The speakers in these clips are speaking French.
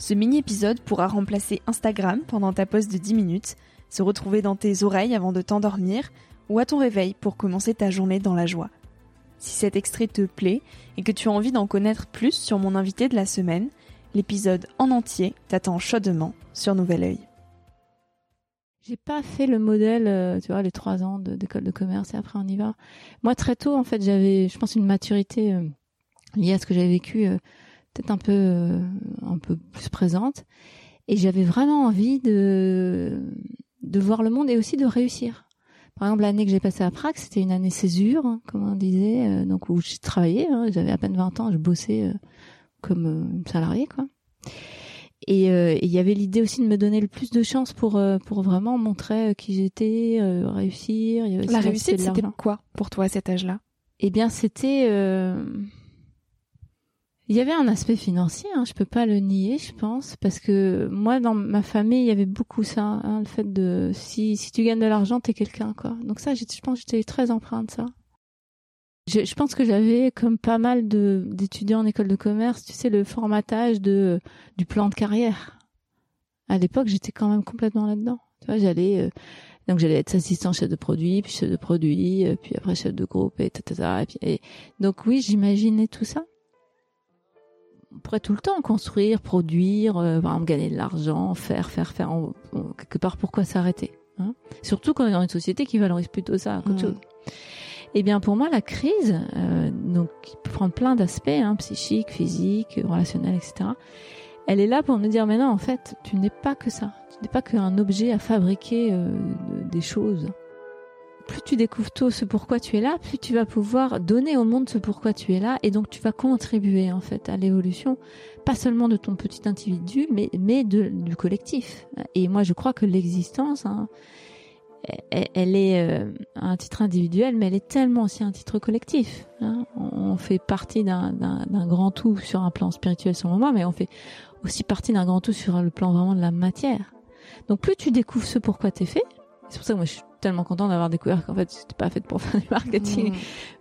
Ce mini-épisode pourra remplacer Instagram pendant ta pause de 10 minutes, se retrouver dans tes oreilles avant de t'endormir ou à ton réveil pour commencer ta journée dans la joie. Si cet extrait te plaît et que tu as envie d'en connaître plus sur mon invité de la semaine, l'épisode en entier t'attend chaudement sur Nouvel Oeil. J'ai pas fait le modèle, euh, tu vois, les trois ans d'école de, commerce et après on y va. Moi, très tôt, en fait, j'avais, je pense, une maturité euh, liée à ce que j'avais vécu euh, peut-être un peu euh, un peu plus présente et j'avais vraiment envie de de voir le monde et aussi de réussir. Par exemple, l'année que j'ai passée à Prague, c'était une année césure, hein, comme on disait, euh, donc où j'ai travaillé. Hein, j'avais à peine 20 ans, je bossais euh, comme une salariée, quoi. Et il y avait l'idée aussi de me donner le plus de chance pour pour vraiment montrer qui j'étais, réussir. La réussite, c'était quoi pour toi à cet âge-là? Eh bien, c'était il y avait un aspect financier, hein, je peux pas le nier, je pense, parce que moi, dans ma famille, il y avait beaucoup ça, hein, le fait de si si tu gagnes de l'argent, t'es quelqu'un, quoi. Donc ça, je pense, que j'étais très empreinte ça. Je, pense que j'avais, comme pas mal d'étudiants en école de commerce, tu sais, le formatage de du plan de carrière. À l'époque, j'étais quand même complètement là-dedans. Tu vois, j'allais euh, donc j'allais être assistant chef de produit, puis chef de produit, euh, puis après chef de groupe, et etc. Et, puis, et donc oui, j'imaginais tout ça on pourrait tout le temps construire, produire, euh, gagner de l'argent, faire, faire, faire. quelque part, pourquoi s'arrêter hein? Surtout quand on est dans une société qui valorise plutôt ça qu'autre chose. Eh bien, pour moi, la crise, euh, donc, qui peut prendre plein d'aspects, hein, psychiques, physiques, relationnels, etc. Elle est là pour nous dire, mais non, en fait, tu n'es pas que ça. Tu n'es pas qu'un objet à fabriquer euh, des choses plus tu découvres tôt ce pourquoi tu es là, plus tu vas pouvoir donner au monde ce pourquoi tu es là, et donc tu vas contribuer en fait à l'évolution, pas seulement de ton petit individu, mais mais de, du collectif. Et moi, je crois que l'existence, hein, elle, est euh, un titre individuel, mais elle est tellement aussi un titre collectif. Hein. On fait partie d'un grand tout sur un plan spirituel le moment, mais on fait aussi partie d'un grand tout sur le plan vraiment de la matière. Donc plus tu découvres ce pourquoi tu es fait, c'est pour ça que moi je suis tellement content d'avoir découvert qu'en fait c'était pas fait pour faire du marketing, mm.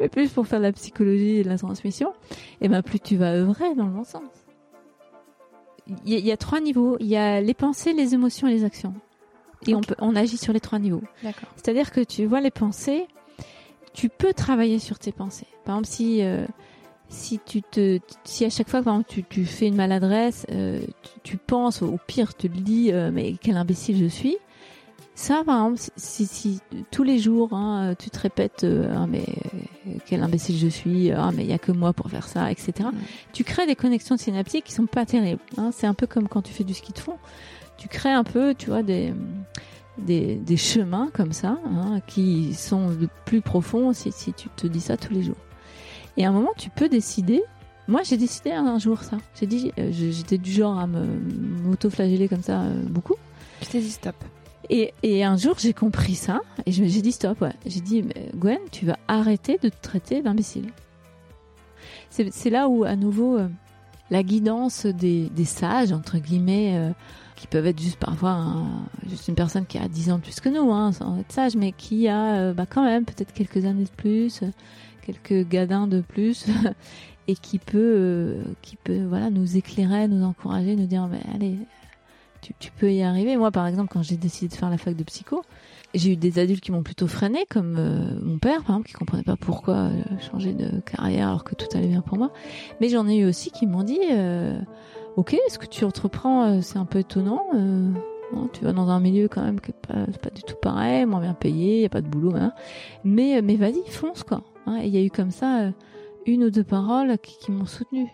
mais plus pour faire de la psychologie et de la transmission. Et ben plus tu vas œuvrer dans le bon sens. Il y, a trois niveaux. Il y a les pensées, les émotions et les actions. Et on peut, on agit sur les trois niveaux. C'est-à-dire que tu vois les pensées, tu peux travailler sur tes pensées. Par exemple, si euh, si tu te, si à chaque fois par tu, tu fais une maladresse, euh, tu, penses, au pire, tu le dis, euh, mais quel imbécile je suis ça, par exemple, si, si tous les jours hein, tu te répètes euh, ah, mais quel imbécile je suis, ah mais il y a que moi pour faire ça, etc. Tu crées des connexions synaptiques qui sont pas terribles. Hein. C'est un peu comme quand tu fais du ski de fond. Tu crées un peu, tu vois, des des, des chemins comme ça hein, qui sont plus profonds si, si tu te dis ça tous les jours. Et à un moment, tu peux décider moi, j'ai décidé un jour ça. J'ai dit, euh, j'étais du genre à me m'auto-flageller comme ça euh, beaucoup. Je t'ai dit stop. Et, un jour, j'ai compris ça et j'ai dit stop. Ouais. J'ai dit, Gwen, tu vas arrêter de te traiter d'imbécile. C'est là où, à nouveau, euh, la guidance des, sages, entre guillemets, euh, qui peuvent être juste parfois juste une personne qui a 10 ans de plus que nous, hein, sans être sage, mais qui a euh, bah, quand même peut-être quelques années de plus, quelques gadins de plus et qui peut, qui peut, voilà, nous éclairer, nous encourager, nous dire, mais allez, tu, peux y arriver. Moi, par exemple, quand j'ai décidé de faire la fac de psycho, j'ai eu des adultes qui m'ont plutôt freiné, comme euh, mon père, par exemple, qui comprenait pas pourquoi euh, changer de carrière alors que tout allait bien pour moi. Mais j'en ai eu aussi qui m'ont dit, euh, ok, ce que tu entreprends, c'est un peu étonnant. tu vas dans un milieu quand même qui est pas, du tout pareil, moins bien payé, y a pas de boulot, hein. mais mais vas-y, fonce quoi. Hein. Il y a eu comme ça une ou deux paroles qui, qui m'ont soutenu.